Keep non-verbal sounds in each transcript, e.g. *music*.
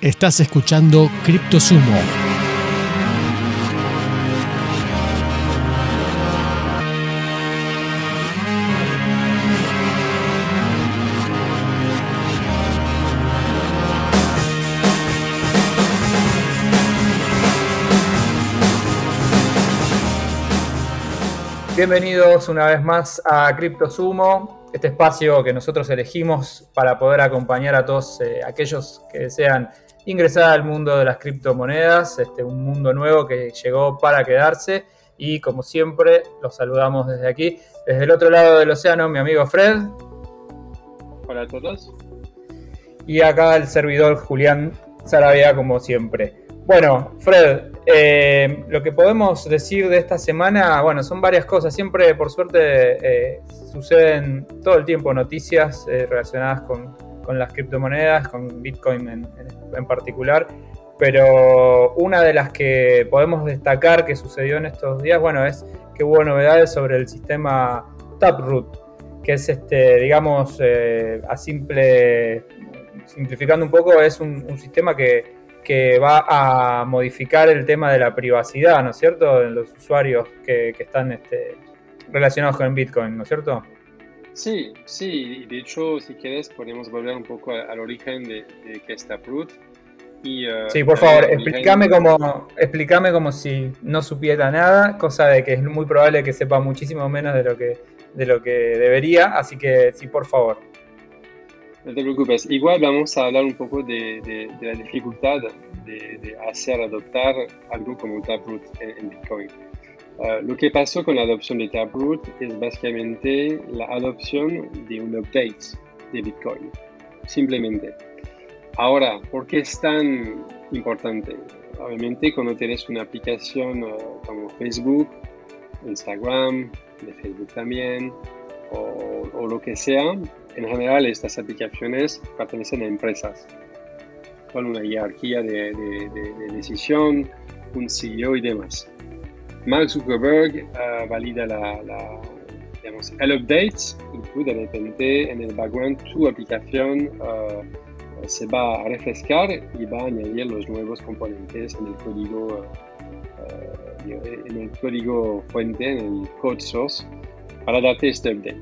Estás escuchando CryptoSumo. Bienvenidos una vez más a CryptoSumo, este espacio que nosotros elegimos para poder acompañar a todos eh, aquellos que desean ingresar al mundo de las criptomonedas, este, un mundo nuevo que llegó para quedarse y como siempre los saludamos desde aquí, desde el otro lado del océano, mi amigo Fred. Hola a todos. Y acá el servidor Julián Sarabia como siempre. Bueno, Fred, eh, lo que podemos decir de esta semana, bueno, son varias cosas. Siempre, por suerte, eh, suceden todo el tiempo noticias eh, relacionadas con, las criptomonedas, con Bitcoin en, particular. Pero una de las que podemos destacar que sucedió en estos días, bueno, es que hubo novedades sobre el sistema Taproot, que es este, digamos, a simple, simplificando un poco, es un sistema que que va a modificar el tema de la privacidad, ¿no es cierto?, de los usuarios que, están este, relacionados con Bitcoin, ¿no es cierto? Sí, sí, de hecho, si quieres, podemos volver un poco al, origen de, de qué está Proof. Y, uh, sí, por favor, explícame como, explícame como si no supiera nada, cosa de que es muy probable que sepa muchísimo menos de lo que, de lo que debería, así que sí, por favor. No te preocupes. Igual vamos a hablar un poco de, la dificultad de, hacer adoptar algo como Taproot en, Bitcoin. Lo que pasó con la adopción de Taproot es básicamente la adopción de un update de Bitcoin. Simplemente. Ahora, ¿por qué es tan importante? Obviamente, cuando tienes una aplicación uh, como Facebook, Instagram, de Facebook también, o, o lo que sea, en general, estas aplicaciones pertenecen a empresas con una jerarquía de, decisión, un CEO y demás. Mark Zuckerberg uh, valida la, digamos, el update y tú de repente en el background tu aplicación uh, se va a refrescar y va a añadir los nuevos componentes en el código, uh, en el código fuente, en el code source, para darte este update.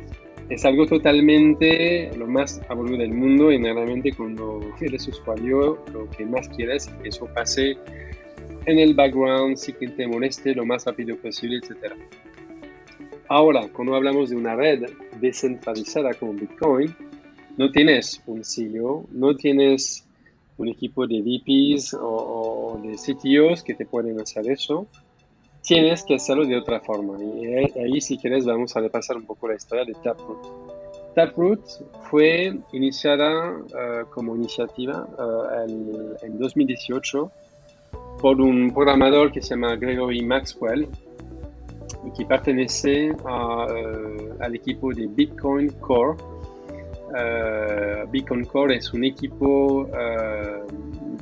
Es algo totalmente lo más aburrido del mundo y realmente cuando eres usuario lo que más quieres es que eso pase en el background sin que te moleste lo más rápido posible, etc. Ahora, cuando hablamos de una red descentralizada como Bitcoin, no tienes un CEO, no tienes un equipo de VPs o, o de CTOs que te pueden hacer eso, tienes que hacerlo de otra forma. Y ahí, si quieres, vamos a repasar un poco la historia de Taproot. Taproot fue iniciada eh, como iniciativa uh, en 2018 por un programador que se llama Gregory Maxwell y que pertenece eh, al equipo de Bitcoin Core. Bitcoin Core es un equipo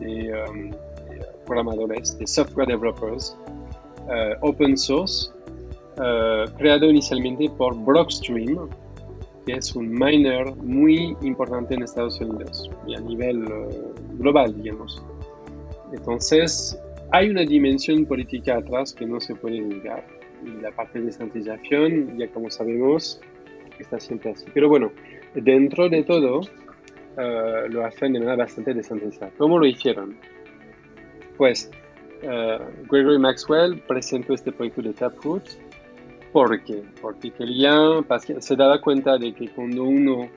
de, um, programadores, de software developers eh, open source, eh, creado inicialmente por Blockstream, que es un miner muy importante en Estados Unidos y a nivel eh, global, digamos. Entonces, hay una dimensión política atrás que no se puede negar. Y la parte de descentralización, ya como sabemos, está siempre así. Pero bueno, dentro de todo, lo hacen de manera bastante descentralizada. ¿Cómo lo hicieron? Pues eh, Gregory Maxwell presentó este proyecto de Taproot. ¿Por qué? Porque se daba cuenta de que cuando uno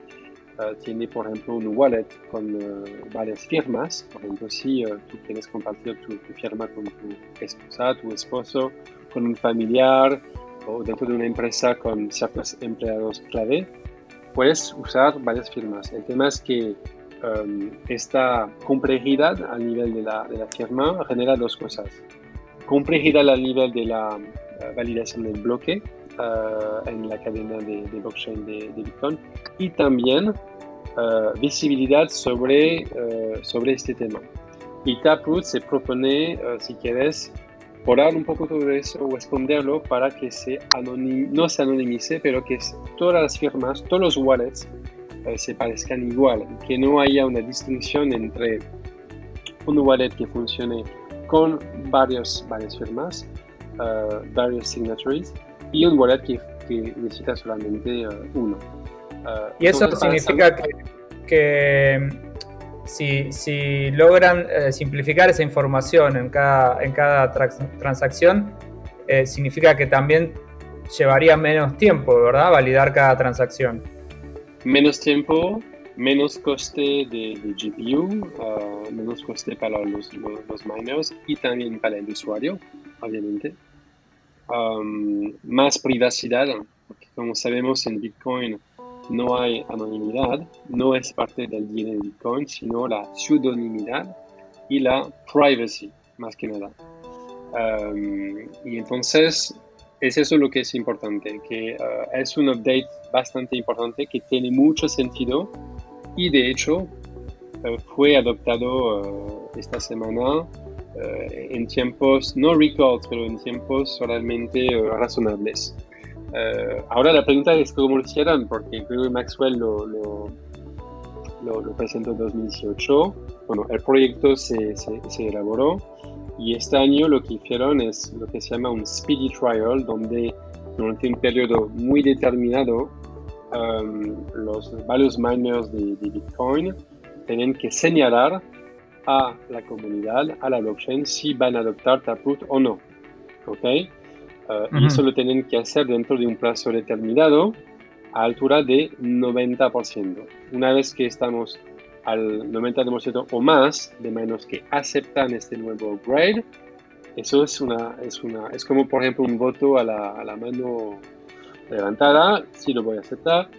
eh, tiene, por ejemplo, un wallet con eh, varias firmas, por ejemplo, si tú quieres compartir tu, firma con tu esposa, tu esposo, con un familiar o dentro de una empresa con ciertos empleados clave, puedes usar varias firmas. El tema es que Um, esta complejidad a nivel de la, de la, firma genera dos cosas. Complejidad al nivel de la uh, validación del bloque uh, en la cadena de, blockchain de, Bitcoin y también uh, visibilidad sobre, sobre este tema. Y Taproot se propone, si quieres, borrar un poco todo eso o esconderlo para que se no se anonimice, pero que todas las firmas, todos los wallets se parezcan igual, que no haya una distinción entre un wallet que funcione con varios, varias firmas, uh, varios signatories y un wallet que, necesita solamente uh, uno. Uh, y eso significa que, que si, si, logran eh, simplificar esa información en cada, en cada transacción, eh, significa que también llevaría menos tiempo, ¿verdad? Validar cada transacción. Menos tiempo, menos coste de, GPU, uh, menos coste para los, los, miners y también para el usuario, obviamente. Um, más privacidad, porque como sabemos en Bitcoin no hay anonimidad, no es parte del DNA de Bitcoin, sino la pseudonimidad y la privacy, más que nada. Y entonces es eso lo que es importante, que uh, es un update bastante importante que tiene mucho sentido y de hecho uh, fue adoptado uh, esta semana en tiempos, no records, pero en tiempos realmente razonables. Ahora la pregunta es cómo lo hicieron, porque Gregory Maxwell lo, lo, lo, presentó en 2018. Bueno, el proyecto se, se, se elaboró y este año lo que hicieron es lo que se llama un speedy trial, donde durante un periodo muy determinado um, los varios miners de, Bitcoin tienen que señalar a la comunidad, a la blockchain, si van a adoptar Taproot o no. ¿Ok? Uh, y eso lo tienen que hacer dentro de un plazo determinado a altura de 90%. Una vez que estamos al 90% o más de menos que aceptan este nuevo grade, eso es una, es una, es como por ejemplo un voto a la, a la mano levantada, si lo voy a aceptar.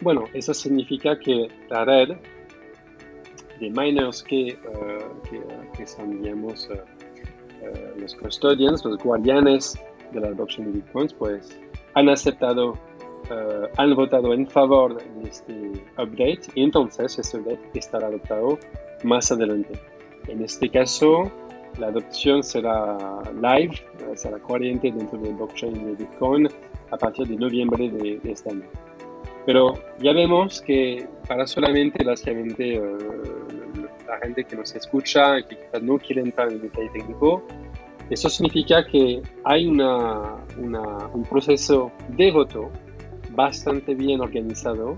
Bueno, eso significa que la red de miners que, uh, que, son, digamos, uh, uh, los custodians, los guardianes de la adopción de bitcoins, pues han aceptado uh, han votado en favor de este update y entonces este update estará adoptado más adelante. En este caso, la adopción será live, uh, será corriente dentro del blockchain de Bitcoin a partir de noviembre de, este año. Pero ya vemos que para solamente básicamente uh, la gente que nos escucha y que quizás no quiere entrar en detalle técnico, eso significa que hay una, una, un proceso de voto bastante bien organizado,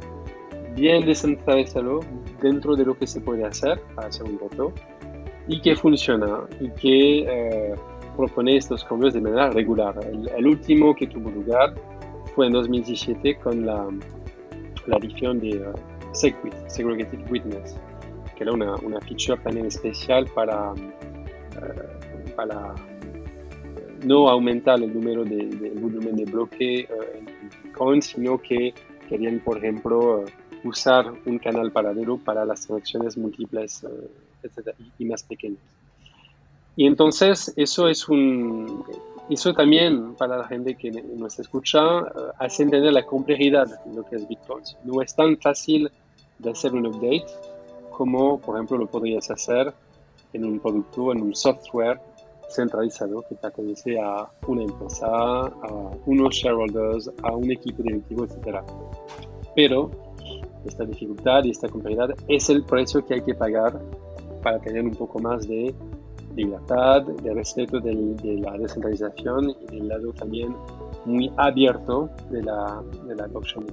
bien descentralizado dentro de lo que se puede hacer para hacer un voto y que funciona y que eh, propone estos cambios de manera regular. El, último que tuvo lugar fue en 2017 con la, la edición de uh, Segregated Witness, que era una, una feature también especial para, uh, para no aumentar el número de, de volumen de bloque uh, en sino que querían, por ejemplo, usar un canal paralelo para las conexiones múltiples eh, y más pequeñas. Y entonces eso es un, eso también para la gente que nos escucha eh, hace entender la complejidad de lo que es Bitcoin. No es tan fácil de hacer un update como, por ejemplo, lo podrías hacer en un producto, en un software centralizado que pertenece a una empresa, a unos shareholders, a un equipo directivo, etc. Pero esta dificultad y esta complejidad es el precio que hay que pagar para tener un poco más de libertad, de respeto de la descentralización y del lado también muy abierto de la, de la blockchain.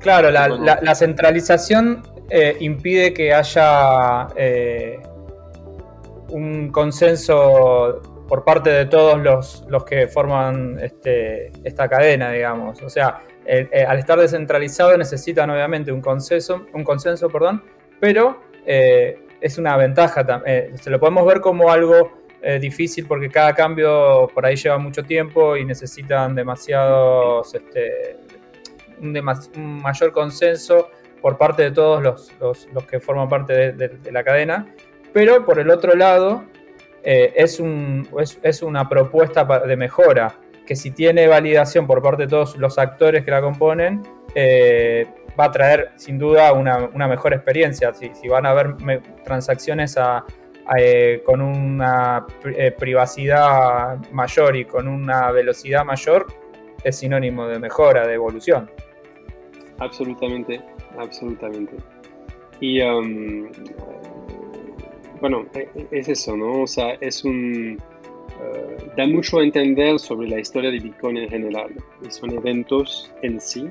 Claro, la, la, centralización eh, impide que haya eh, un consenso por parte de todos los, los que forman este, esta cadena, digamos. O sea, al estar descentralizado necesitan obviamente un consenso, un consenso perdón, pero eh, es una ventaja. Eh, se lo podemos ver como algo eh, difícil porque cada cambio por ahí lleva mucho tiempo y necesitan demasiados, este, un, mayor consenso por parte de todos los, los, que forman parte de la cadena pero por el otro lado eh, es, un, es, una propuesta de mejora que si tiene validación por parte de todos los actores que la componen, eh, va a traer sin duda una, mejor experiencia. Si, van a haber transacciones eh, con una privacidad mayor y con una velocidad mayor, es sinónimo de mejora, de evolución. Absolutamente, absolutamente. Y um, bueno, e, e, es eso, ¿no? O sea, es un... Eh, da mucho a entender sobre la historia de Bitcoin en general. Y son eventos en sí.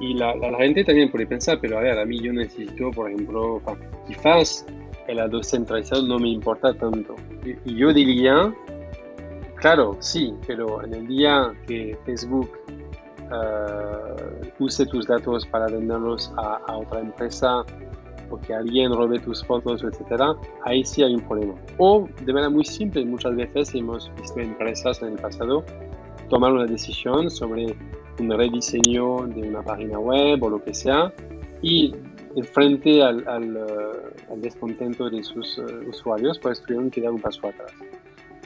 y la, gente también puede pensar, pero a ver, a mí yo necesito, por ejemplo, quizás el lado centralizado no me importa tanto. Y, yo diría, claro, sí, pero en el día que Facebook uh, use tus datos para venderlos a, a otra empresa o que alguien robe tus fotos, etcétera, ahí sí hay un problema. O de manera muy simple, muchas veces hemos visto empresas en el pasado tomar una decisión sobre un rediseño de una página web o lo que sea y frente al, al, uh, al descontento de sus uh, usuarios, pues tuvieron que dar un paso atrás.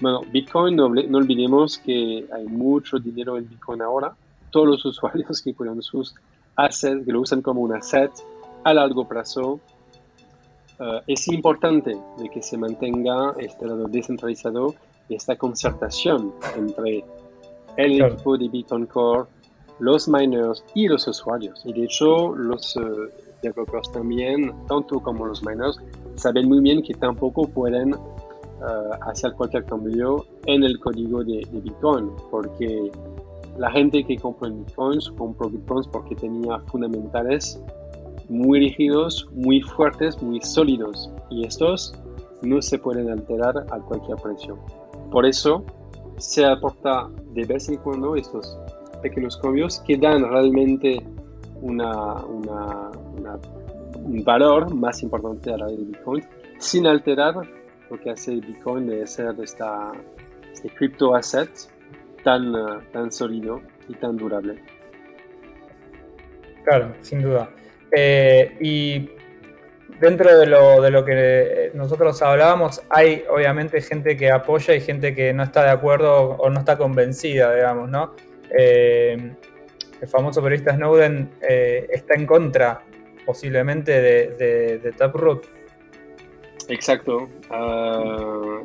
Bueno, Bitcoin, no, no, olvidemos que hay mucho dinero en Bitcoin ahora. Todos los *laughs* usuarios que ponen sus assets, que lo usan como un asset a largo plazo, uh, es importante de que se mantenga este lado descentralizado y esta concertación entre el equipo de Bitcoin Core, los miners y los usuarios. Y de hecho, los developers también, tanto como los miners, saben muy bien que tampoco pueden uh, hacer cualquier cambio en el código de, de, Bitcoin, porque la gente que compró en Bitcoins compró Bitcoins porque tenía fundamentales muy rígidos, muy fuertes, muy sólidos, y estos no se pueden alterar a cualquier precio. Por eso se aporta de vez en cuando estos pequeños cambios que dan realmente una, una, un valor más importante a la de Bitcoin sin alterar lo que hace Bitcoin de ser esta, este crypto asset tan, tan sólido y tan durable. Claro, sin duda. Eh, y dentro de lo, de lo que nosotros hablábamos, hay obviamente gente que apoya y gente que no está de acuerdo o no está convencida, digamos, ¿no? Eh, el famoso periodista Snowden eh, está en contra posiblemente de, Taproot. Exacto. Ah,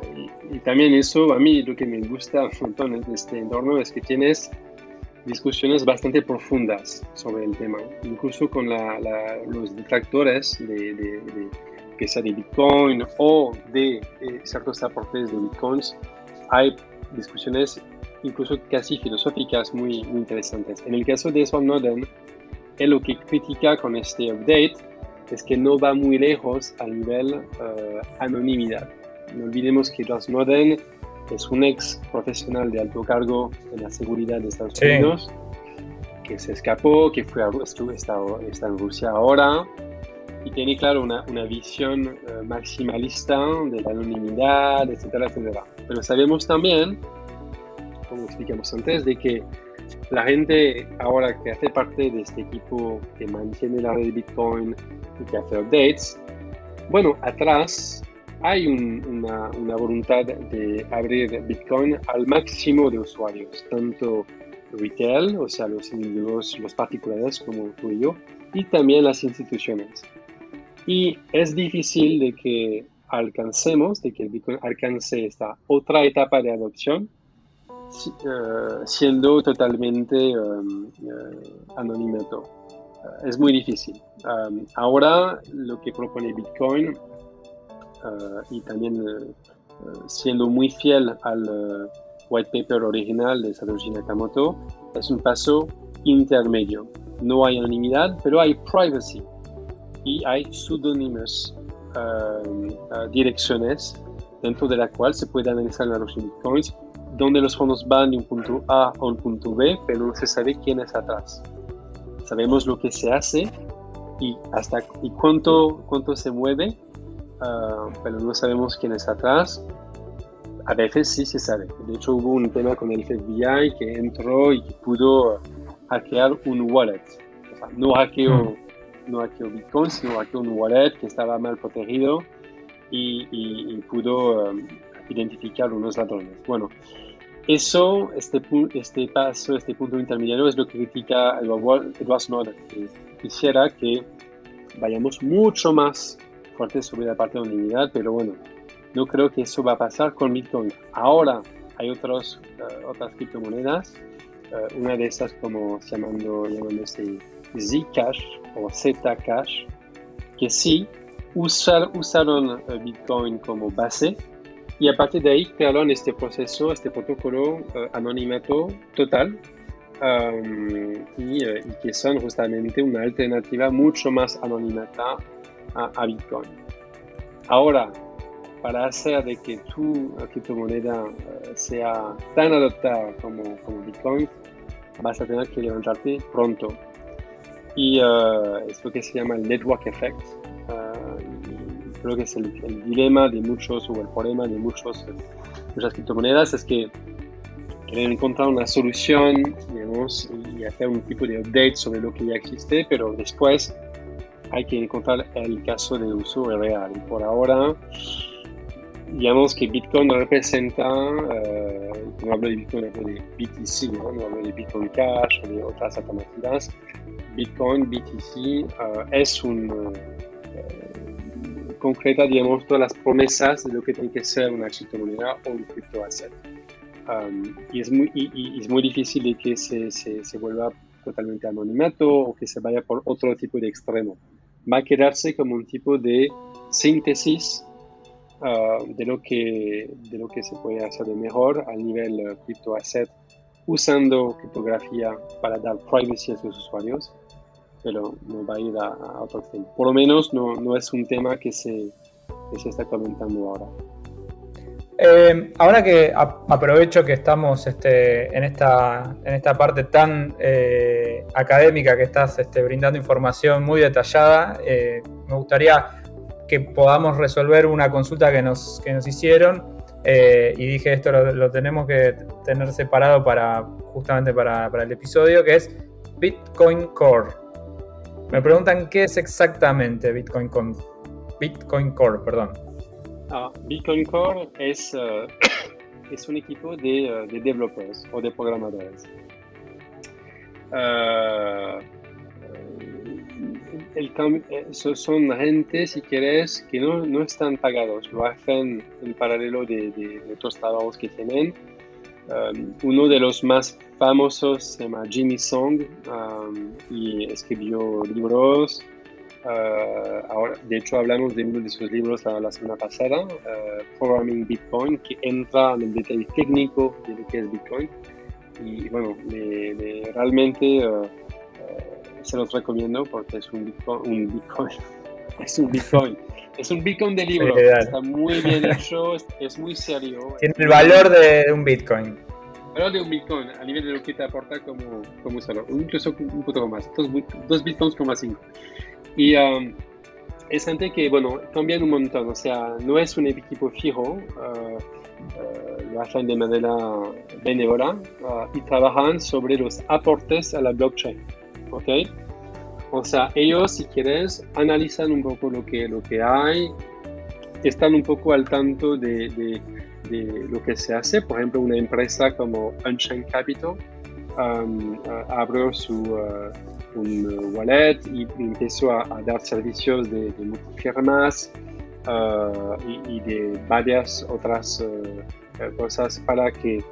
y, también eso, a mí lo que me gusta un montón de este entorno es que tienes discusiones bastante profundas sobre el tema, incluso con los detractores de, que sea de Bitcoin o de, de ciertos aportes de Bitcoins. Hay discusiones incluso casi filosóficas muy, muy interesantes. En el caso de Snowden, él lo que critica con este update es que no va muy lejos a nivel uh, anonimidad. No olvidemos que Edward Snowden es un ex profesional de alto cargo en la seguridad de Estados Unidos, que se escapó, que fue a, está, está en Rusia ahora, y tiene, claro, una, una visión uh, maximalista de la anonimidad, etcétera, etcétera. Pero sabemos también como explicamos antes, de que la gente ahora que hace parte de este equipo que mantiene la red de Bitcoin y que hace updates, bueno, atrás hay una, una, voluntad de abrir Bitcoin al máximo de usuarios, tanto retail, o sea, los individuos, los particulares como tú y yo, y también las instituciones. Y es difícil de que alcancemos, de que el Bitcoin alcance esta otra etapa de adopción eh, siendo totalmente um, eh, anonimato. Eh, es muy difícil. Um, ahora lo que propone Bitcoin y también siendo muy fiel al white paper original de Satoshi Nakamoto, es un paso intermedio. No hay anonimidad, pero hay privacy y hay pseudónimos direcciones dentro de la cual se puede analizar la los bitcoins donde los fondos van de un punto A a un punto B, pero no se sabe quién es atrás. Sabemos lo que se hace y hasta y cuánto, cuánto se mueve, ah, pero no sabemos quién es atrás. A veces sí se sabe. De hecho, hubo un tema con el FBI que entró y pudo hackear un wallet. O sea, no hackeó, hmm. no hackeó Bitcoin, sino hackeó un wallet que estaba mal protegido y, y, pudo um, identificar unos ladrones. Bueno, eso, este, este paso, este punto intermediario es lo que critica Edward Snowden, que quisiera que vayamos mucho más fuertes sobre la parte de unidad, pero bueno, no creo que eso va a pasar con Bitcoin. Ahora hay otros, uh, otras criptomonedas, uh, una de estas como llamando, llamándose Zcash o Zcash, que sí usar, usaron Bitcoin como base y a partir de ahí crearon este proceso, este protocolo anonimato total y, que son justamente una alternativa mucho más anonimata a, Bitcoin. Ahora, para hacer de que tu criptomoneda sea tan adoptada como, como Bitcoin, vas a tener que levantarte pronto. Y uh, es lo que se llama el network effect. Uh, creo que es el, dilema de muchos, o el problema de muchos, muchas criptomonedas, es que quieren encontrar una solución, digamos, y hacer un tipo de update sobre lo que ya existe, pero después hay que encontrar el caso de uso real. Y por ahora, digamos que Bitcoin representa, eh, no hablo de Bitcoin, hablo de BTC, ¿no? hablo de Bitcoin Cash o de otras alternativas. Bitcoin, BTC eh, es un, eh, concreta, digamos, todas las promesas de lo que tiene que ser una criptomoneda o un criptoasset. Um, y, es muy, y, es muy difícil de que se, se, se vuelva totalmente anonimato o que se vaya por otro tipo de extremo. Va a quedarse como un tipo de síntesis Ah, de, lo que, de lo que se puede hacer de mejor a nivel uh, cripto asset usando criptografía para dar privacy a sus usuarios, pero no va a ir a, otro extremo. Por lo menos no, no es un tema que se, que se está comentando ahora. Eh, ahora que aprovecho que estamos este, en, esta, en esta parte tan eh, académica que estás este, brindando información muy detallada, eh, me gustaría que podamos resolver una consulta que nos, que nos hicieron. Eh, y dije esto lo, tenemos que tener separado para justamente para, para, el episodio, que es Bitcoin Core. Me preguntan qué es exactamente Bitcoin, Core. Bitcoin Core. Perdón. Ah, Bitcoin Core es, es un equipo de, uh, de, developers o de programadores. Uh, el son gente, si quieres, que no, no, están pagados, lo hacen en paralelo de, de, otros trabajos que tienen. Um, uno de los más famosos se llama Jimmy Song um, y escribió libros. Uh, ahora, de hecho, hablamos de uno de sus libros la, semana pasada, uh, Programming Bitcoin, que entra en el detalle técnico de lo que es Bitcoin. Y bueno, realmente uh, se los recomiendo porque es un Bitcoin, *laughs* es un Bitcoin, es un Bitcoin de libro, está muy bien hecho, es, muy serio. Tiene el valor de un Bitcoin. Valor de un Bitcoin a nivel de lo que te aporta como, como usuario, incluso un poco más, dos, dos Bitcoins como cinco. Y um, es gente que, bueno, cambian un montón, o sea, no es un equipo fijo, uh, uh, lo hacen de manera benévola uh, y trabajan sobre los aportes a la blockchain. ¿ok? O sea, ellos, si quieres, analizan un poco lo que, lo que hay, están un poco al tanto de, de, lo que se hace. Por ejemplo, una empresa como Unchained Capital um, uh, abrió su uh, un wallet y empezó a, dar servicios de, de multifirmas uh, y, y, de varias otras cosas para que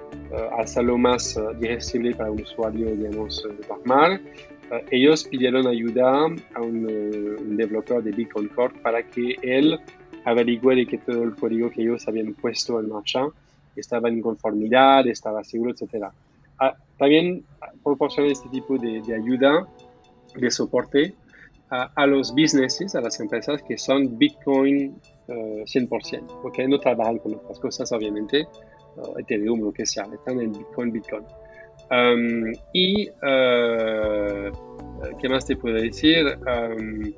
hacerlo más digestible para un usuario, digamos, normal eh, ellos pidieron ayuda a un, uh, un, developer de Bitcoin Core para que él averigüe de que todo el código que ellos habían puesto en marcha estaba en conformidad, estaba seguro, etc. Ah, también proporciona este tipo de, de ayuda, de soporte a, a, los businesses, a las empresas que son Bitcoin uh, 100%, porque no trabajan con otras cosas, obviamente, uh, Ethereum, lo que sea, están en Bitcoin, Bitcoin. Um, y, uh, ¿qué más te puedo decir? Um,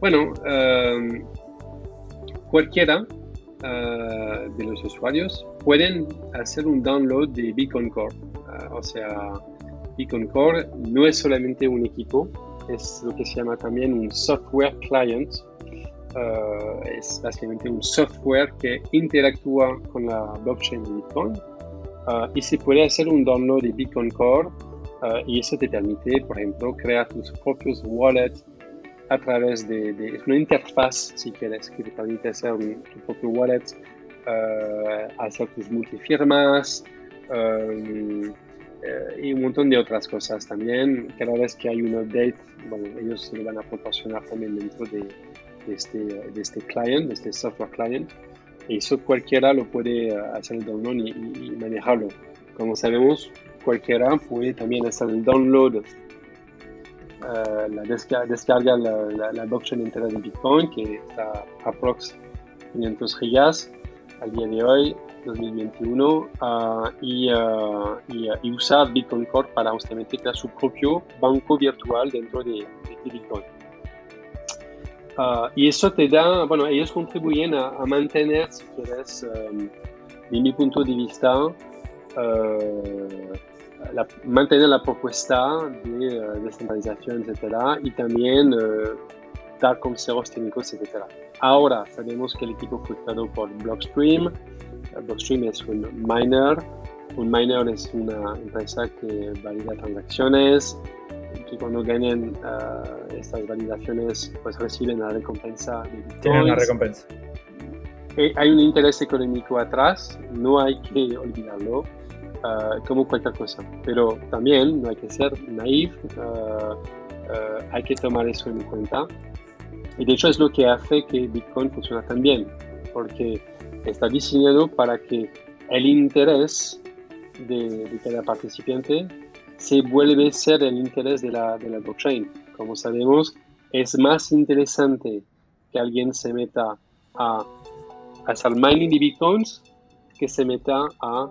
bueno, um, cualquiera uh, de los usuarios pueden hacer un download de Beacon Core. Uh, o sea, Beacon Core no es solamente un equipo, es lo que se llama también un software client. Uh, es básicamente un software que interactúa con la blockchain de Bitcoin Ah, y se puede hacer un download de Bitcoin Core uh, y eso te permite, por ejemplo, crear tus propios wallets a través de, una interfaz, si quieres, que te permite hacer un, tu propio wallet, uh, hacer tus multifirmas y un montón de otras cosas también. Cada vez que hay un update, bueno, ellos lo van a proporcionar también dentro de, este, de este client, de este software client. Y eso cualquiera lo puede hacer el download y, manejarlo. Como sabemos, cualquiera puede también hacer el download, uh, la descarga, la, la, blockchain entera de Bitcoin, que está aprox 500 gigas al día de hoy, 2021, uh, y, uh, y, y, usar Bitcoin Core para justamente crear su propio banco virtual dentro de, de Bitcoin. Ah, y eso te da, bueno, ellos contribuyen a, mantener, si quieres, um, de mi punto de vista, uh, la, mantener la propuesta de uh, descentralización, etcétera, y también uh, dar consejos técnicos, etcétera. Ahora sabemos que el equipo fue creado por Blockstream. Blockstream es un miner. Un miner es una empresa que valida transacciones, que cuando ganen uh, estas validaciones pues reciben la recompensa de Tienen una recompensa. Eh, hay un interés económico atrás, no hay que olvidarlo, uh, como cualquier cosa. Pero también no hay que ser naif, uh, hay que tomar eso en cuenta. Y de hecho es lo que hace que Bitcoin funcione tan bien, porque está diseñado para que el interés de, de cada participante se vuelve a ser el interés de la, de la blockchain. Como sabemos, es más interesante que alguien se meta a hacer mining de bitcoins que se meta a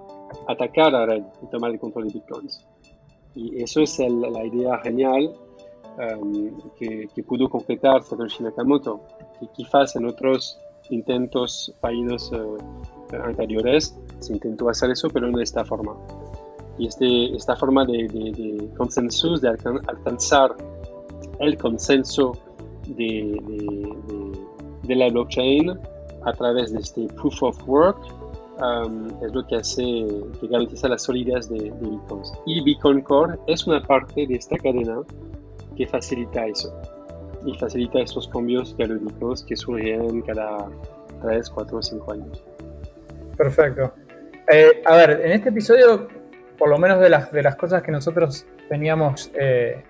atacar a red y tomar el control de bitcoins. Y eso es la idea genial um, que, que, pudo concretar Satoshi Nakamoto, que quizás en otros intentos fallidos uh, anteriores se intentó hacer eso, pero no de esta forma y este, esta forma de, de, consenso, de alcanzar el consenso de, de, la blockchain a través de este proof of work um, es lo que hace, que garantiza la solidez de, Bitcoin. Y Bitcoin Core es una parte de esta cadena que facilita eso y facilita estos cambios periódicos que surgen cada 3, 4 o 5 años. Perfecto. Eh, a ver, en este episodio por lo menos de las, de las cosas que nosotros teníamos eh,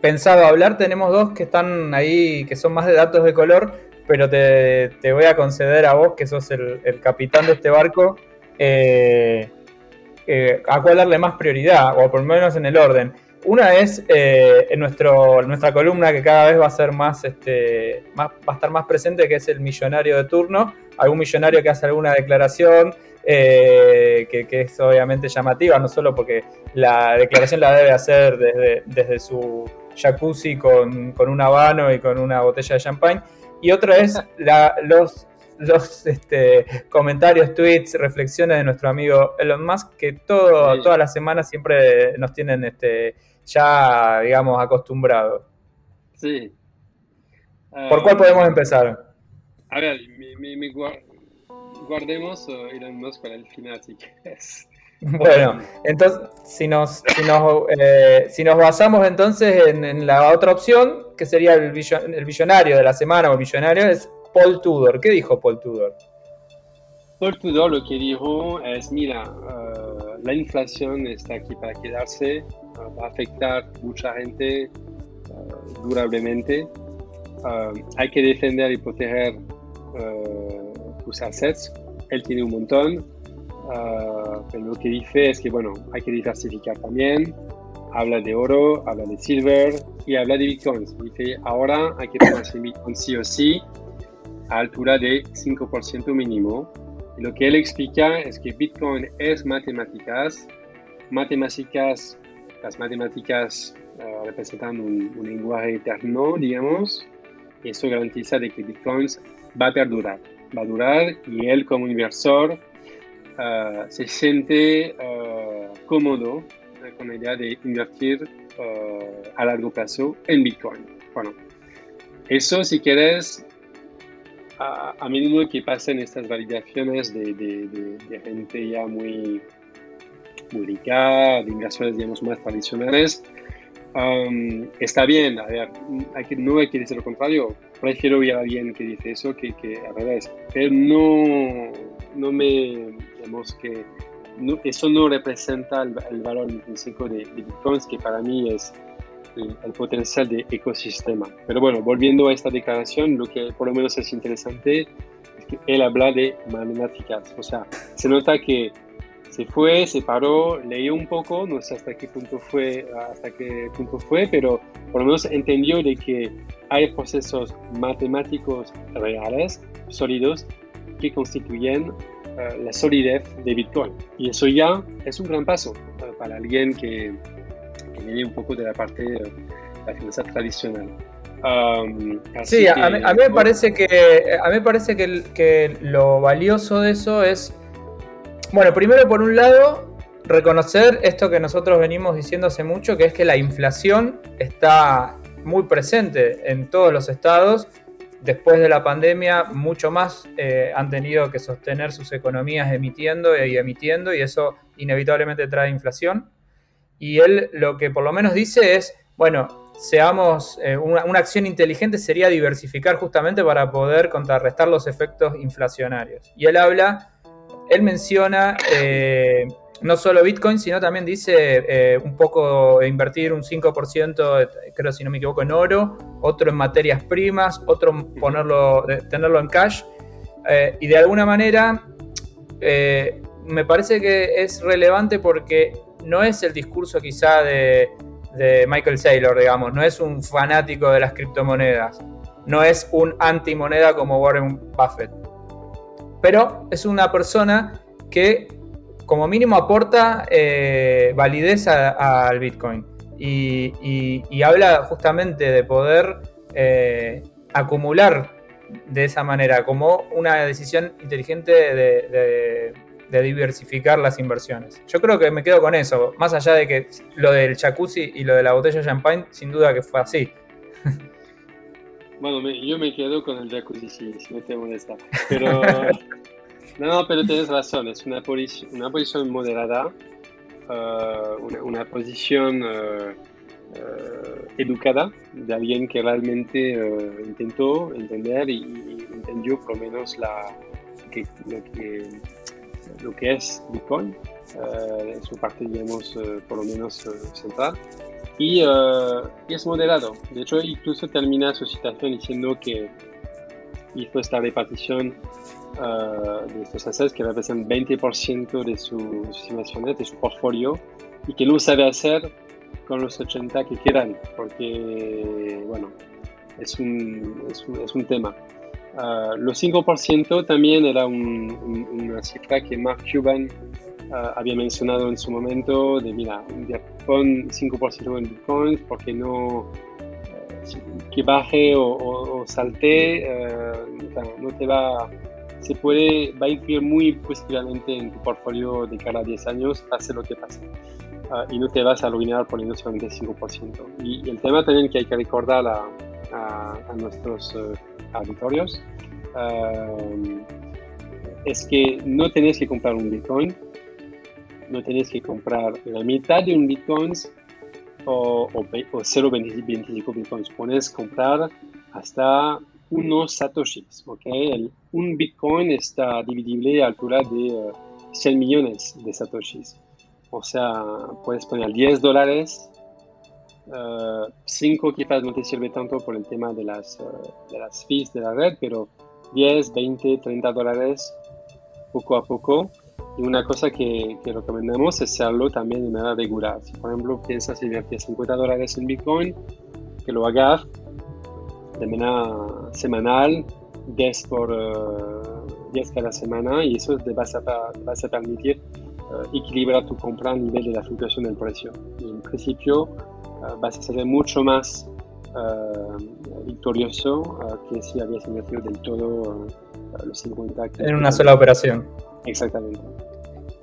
pensado hablar, tenemos dos que están ahí, que son más de datos de color, pero te, voy a conceder a vos, que sos el, capitán de este barco, eh, eh, a cuál darle más prioridad, o por lo menos en el orden. Una es en, nuestro, nuestra columna que cada vez va a ser más, este, más, va a estar más presente, que es el millonario de turno, algún millonario que hace alguna declaración, eh, que, es obviamente llamativa, no solo porque la declaración la debe hacer desde, desde su jacuzzi con, con, un habano y con una botella de champagne, y otra es los, los este, comentarios, tweets, reflexiones de nuestro amigo Elon Musk, que todo, todas las semanas siempre nos tienen este, ya, digamos, acostumbrados. Sí. ¿Por cuál podemos empezar? A ver, mi, mi, mi, guardemos para el final si quieres. *laughs* Bueno, entonces, si nos, si nos, eh, si nos basamos entonces en, la otra opción, que sería el, visionario de la semana o el visionario, es Paul Tudor. ¿Qué dijo Paul Tudor? Paul Tudor lo que dijo es, mira, eh, la inflación está aquí para quedarse, va a afectar mucha gente eh, durablemente. hay que defender y proteger tus assets. Él tiene un montón, pero lo que dice es que, bueno, hay que diversificar también. Habla de oro, habla de silver y habla de bitcoins. Dice, ahora hay que tomarse bitcoin sí o sí a altura de 5% mínimo. Lo que él explica es que bitcoin es matemáticas, matemáticas, las matemáticas uh, representan un, lenguaje eterno, digamos, eso garantiza de que bitcoins va a perdurar va a durar y él como inversor uh, se siente uh, cómodo con la idea de invertir a largo plazo en Bitcoin. Bueno, eso si quieres, a, a menudo que pasen estas validaciones de, gente ya muy, muy rica, de inversores digamos más tradicionales, um, está bien, a ver, hay que, no hay que decir lo contrario, prefiero oír a alguien que dice eso que, que al revés. Pero no, no me, digamos que eso no representa el, valor intrínseco de, de bitcoins, que para mí es el, potencial de ecosistema. Pero bueno, volviendo a esta declaración, lo que por lo menos es interesante es que él habla de matemáticas. O sea, se nota que se fue, se paró, leyó un poco, no sé hasta qué punto fue, hasta qué punto fue, pero por lo menos entendió de que hay procesos matemáticos reales, sólidos, que constituyen eh, la solidez de Bitcoin. Y eso ya es un gran paso eh, para alguien que, viene un poco de la parte de la finanza tradicional. Um, sí, a, mí, me parece que, a mí me parece que, que lo valioso de eso es bueno, primero por un lado, reconocer esto que nosotros venimos diciendo hace mucho, que es que la inflación está muy presente en todos los estados. Después de la pandemia, mucho más eh, han tenido que sostener sus economías emitiendo y emitiendo, y eso inevitablemente trae inflación. Y él lo que por lo menos dice es, bueno, seamos, eh, una, una, acción inteligente sería diversificar justamente para poder contrarrestar los efectos inflacionarios. Y él habla él menciona eh, no solo Bitcoin, sino también dice eh, un poco invertir un 5%, creo si no me equivoco, en oro, otro en materias primas, otro ponerlo, tenerlo en cash. Eh, y de alguna manera me parece que es relevante porque no es el discurso quizá de, de Michael Saylor, digamos, no es un fanático de las criptomonedas, no es un antimoneda como Warren Buffett pero es una persona que como mínimo aporta eh, validez al Bitcoin y, habla justamente de poder eh, acumular de esa manera como una decisión inteligente de, diversificar las inversiones. Yo creo que me quedo con eso, más allá de que lo del jacuzzi y lo de la botella champagne, sin duda que fue así. *laughs* Bueno, yo me quedo con el jacuzzi, si, *laughs* no te molesta. Pero, no, pero tienes razón, es una, posición, una posición moderada, uh, una, posición uh, uh, educada de alguien que realmente intentó entender y, entendió por lo menos la, lo, que, lo que es Bitcoin, su parte, digamos, por lo menos central. Uh, y, es moderado. De hecho, incluso termina su citación diciendo que hizo esta repartición uh, de estos assets que representan 20% de sus estimaciones, de su portfolio, y que no sabe hacer con los 80 que quedan, porque, bueno, es un, es un, es un tema. Uh, los 5% también era una cifra que Mark Cuban había mencionado en su momento de, mira, pon 5% en bitcoins porque no eh, que baje o, salte eh, no te va se puede va a influir muy positivamente en tu portfolio de cada 10 años pase lo que pase. Ah, y no te vas a arruinar poniendo solamente 5% y, el tema también que hay que recordar a, a, nuestros uh, auditorios es que no tenés que comprar un bitcoin no tienes que comprar la mitad de un Bitcoin o, o, 0.25 Bitcoins. Puedes comprar hasta unos satoshis. ¿okay? un Bitcoin está dividible a altura de 100 eh, millones de satoshis. O sea, puedes poner 10 dólares. 5 uh, quizás no te sirve tanto por el tema de las, uh, de las fees de la red, pero 10, 20, 30 dólares poco a poco y una cosa que, que, recomendamos es hacerlo también de manera regular. Si por ejemplo piensas invertir 50 dólares en Bitcoin, que lo hagas de manera semanal, 10 por 10 cada semana y eso te vas a, vas a permitir uh, equilibrar tu compra a nivel de la fluctuación del precio. Y en principio uh, vas a ser mucho más uh, victorioso que si habías invertido del todo los 50. En una sola operación. Exactamente.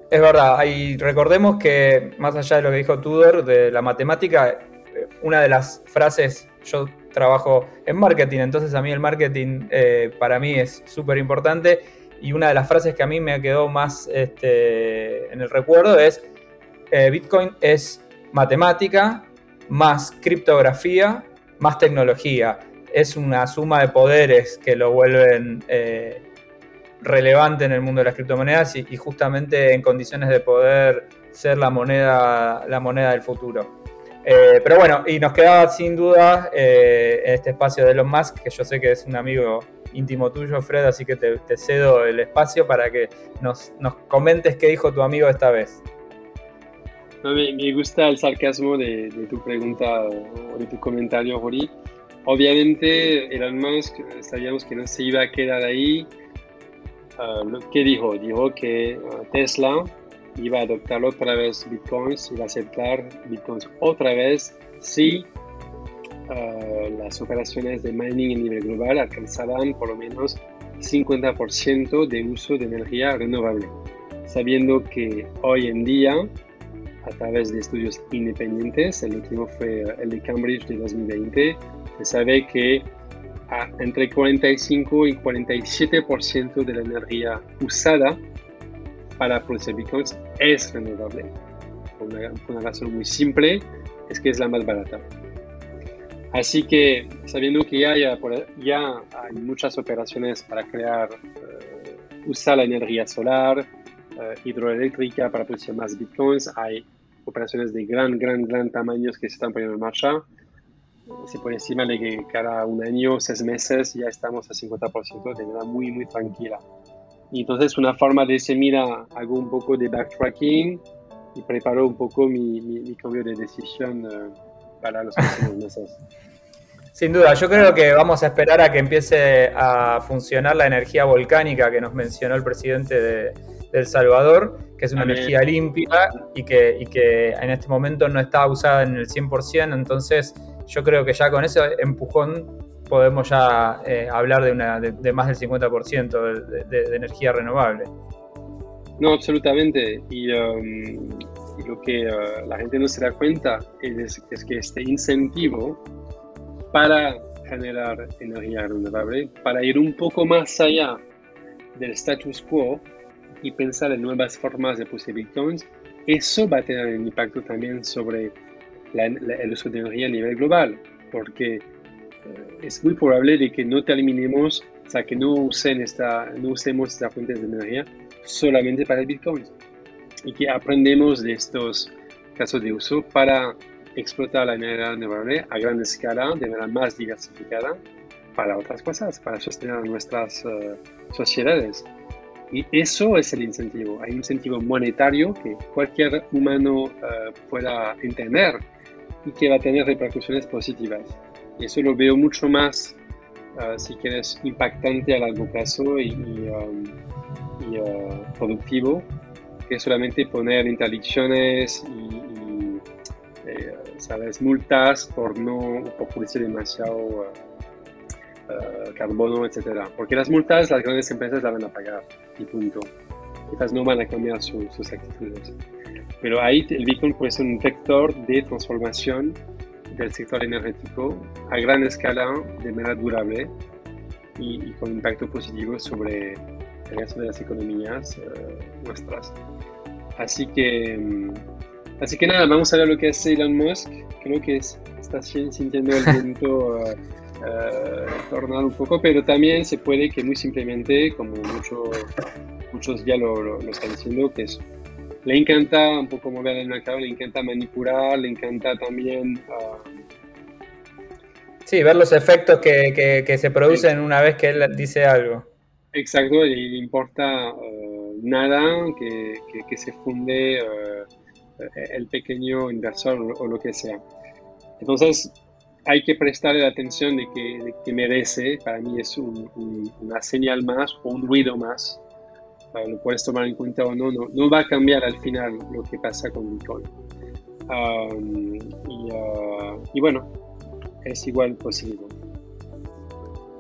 Es verdad, y recordemos que más allá de lo que dijo Tudor de la matemática, eh, una de las frases, yo trabajo en marketing, entonces a mí el marketing eh, para mí es súper importante y una de las frases que a mí me quedó más este, en el recuerdo es eh, Bitcoin es matemática más criptografía más tecnología. Es una suma de poderes que lo vuelven relevante en el mundo de las criptomonedas y, justamente en condiciones de poder ser la moneda, la moneda del futuro. Eh, pero bueno, y nos quedaba sin duda eh, este espacio de Elon Musk, que yo sé que es un amigo íntimo tuyo, Fred, así que te, cedo el espacio para que nos, comentes qué dijo tu amigo esta vez. me, gusta el sarcasmo de, tu pregunta o de tu comentario, Rory. Obviamente, Elon Musk sabíamos que no se iba a quedar ahí. Uh, ¿Qué dijo? Dijo que uh, Tesla iba a adoptar otra vez bitcoins, iba a aceptar bitcoins otra vez si uh, las operaciones de mining a nivel global alcanzaban por lo menos 50% de uso de energía renovable, sabiendo que hoy en día, a través de estudios independientes, el último fue el de Cambridge de 2020, se sabe que entre 45 y 47% de la energía usada para producir bitcoins es renovable. Por una, razón muy simple, es que es la más barata. Así que sabiendo que ya, ya, hay muchas operaciones para crear, eh, usar la energía solar, eh, hidroeléctrica para producir más bitcoins, hay operaciones de gran, gran, gran tamaño que se están poniendo en marcha. Se puede estimar que cada un año, seis meses, ya estamos a 50% de manera muy, muy tranquila. Y entonces una forma de decir, mira, hago un poco de backtracking y preparo un poco mi, mi, cambio de decisión eh, para los próximos meses. *laughs* Sin duda, yo creo que vamos a esperar a que empiece a funcionar la energía volcánica que nos mencionó el presidente de, El Salvador, que es una energía limpia y que, y que en este momento no está usada en el 100%, entonces yo creo que ya con ese empujón podemos ya eh, hablar de, una, de, más del 50% de, energía renovable. No, absolutamente. Y, um, lo que uh, la gente no se da cuenta es, que este incentivo para generar energía renovable, para ir un poco más allá del status quo y pensar en nuevas formas de producir eso va a tener un impacto también sobre el uso de energía a nivel global, porque eh, es muy probable de que no terminemos, o sea, que no, usen esta, no usemos estas fuentes de energía solamente para el Bitcoin y que aprendemos de estos casos de uso para explotar la energía renovable a gran escala, de manera más diversificada, para otras cosas, para sostener nuestras uh, sociedades. Y eso es el incentivo. Hay un incentivo monetario que cualquier humano uh, pueda entender y que va a tener repercusiones positivas. Y eso lo veo mucho más, uh, si quieres, impactante a largo plazo y, um, uh, productivo que solamente poner interdicciones y, eh, ¿sabes? multas por no por producir demasiado uh, carbono, etc. Porque las multas las grandes empresas las van a pagar y punto. Quizás no van a cambiar sus actitudes. Pero ahí el Bitcoin puede ser un vector de transformación del sector energético a gran escala de manera durable y, con impacto positivo sobre el resto de las economías eh, nuestras. Así que, mm, así que nada, vamos a ver lo que hace Elon Musk. Creo que está sintiendo el *laughs* viento uh, tornar un poco, pero también se puede que muy simplemente, como mucho, muchos ya lo, lo, lo están diciendo, que es le encanta un poco mover el mercado, le encanta manipular, le encanta también... Ah, sí, ver los efectos que, que, se producen una vez que él dice algo. Exacto, y le importa ah, nada que, que, se funde ah, el pequeño inversor o, lo que sea. Entonces, hay que prestarle la atención de que, que merece, para mí es una señal más o un ruido más lo puedes tomar en cuenta o no, no, va a cambiar al final lo que pasa con Bitcoin. Um, uh, y, bueno, es igual positivo.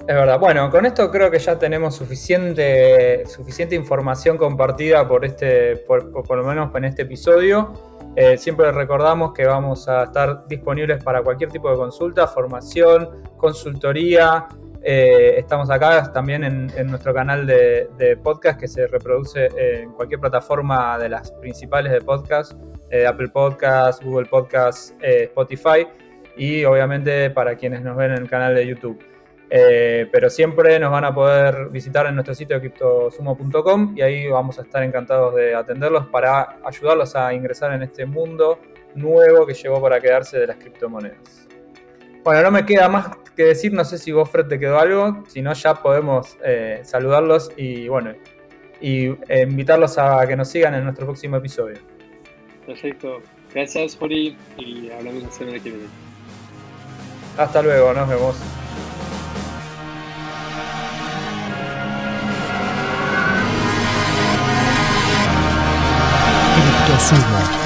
Es verdad. Bueno, con esto creo que ya tenemos suficiente, suficiente información compartida por este, por, lo menos en este episodio. Eh, siempre recordamos que vamos a estar disponibles para cualquier tipo de consulta, formación, consultoría, eh, estamos acá también en, nuestro canal de, podcast que se reproduce en cualquier plataforma de las principales de podcast, eh, Apple Podcasts, Google Podcasts, eh, Spotify y obviamente para quienes nos ven en el canal de YouTube. Pero siempre nos van a poder visitar en nuestro sitio criptosumo.com y ahí vamos a estar encantados de atenderlos para ayudarlos a ingresar en este mundo nuevo que llegó para quedarse de las criptomonedas. Bueno, no me queda más que decir, no sé si vos, Fred, te quedó algo, si no ya podemos eh, saludarlos y bueno, y eh, invitarlos a que nos sigan en nuestro próximo episodio. Perfecto. Gracias, Jori, y hablamos la semana que viene. Hasta luego, nos vemos. Sandman.